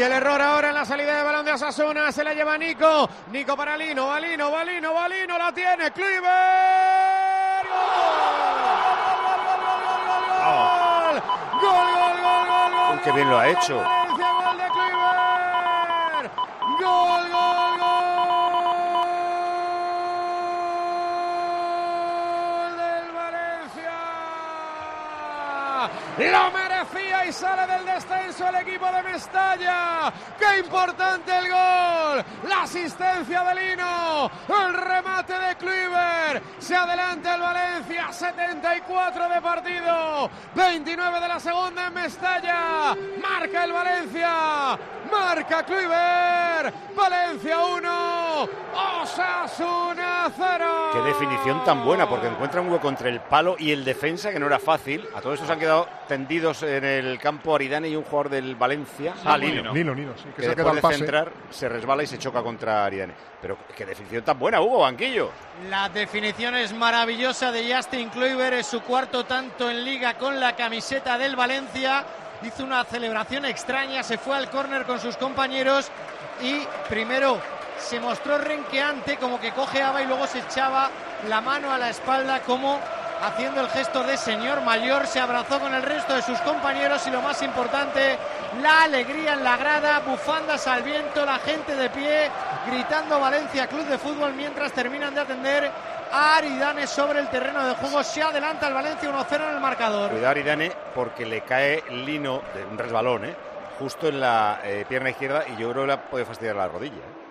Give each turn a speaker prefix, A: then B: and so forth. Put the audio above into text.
A: Uy, el error ahora en la salida de balón de Osasuna. Se la lleva Nico. Nico para Lino. Valino, Valino, Valino. La tiene. Kluivert. ¡Gol! ¡Gol, gol, gol, gol,
B: qué bien lo ha hecho.
A: Gol, Lo merecía y sale del descenso el equipo de Mestalla. ¡Qué importante el gol! La asistencia de Lino. El remate de Kluivert. Se adelanta el Valencia. 74 de partido. 29 de la segunda en Mestalla. Marca el Valencia. Marca Kluivert. Valencia 1. Osasuna 0.
B: Qué definición tan buena, porque encuentra un hueco entre el palo y el defensa, que no era fácil. A todos estos han quedado tendidos en el campo Aridane y un jugador del Valencia. Ah, Lino.
C: Nilo, Nilo, sí, que
B: Que
C: se queda
B: después de centrar se resbala y se choca contra Aridane. Pero qué definición tan buena, Hugo, banquillo.
D: La definición es maravillosa de Justin Kluivert, es su cuarto tanto en liga con la camiseta del Valencia. Hizo una celebración extraña, se fue al córner con sus compañeros y primero se mostró renqueante, como que cojeaba y luego se echaba la mano a la espalda como haciendo el gesto de señor mayor, se abrazó con el resto de sus compañeros y lo más importante, la alegría en la grada, bufandas al viento, la gente de pie, gritando Valencia Club de Fútbol mientras terminan de atender a Aridane sobre el terreno de juego. Se adelanta el Valencia 1-0 en el marcador.
B: Cuidado Aridane porque le cae Lino de un resbalón, ¿eh? justo en la eh, pierna izquierda y yo creo que le puede fastidiar la rodilla. ¿eh?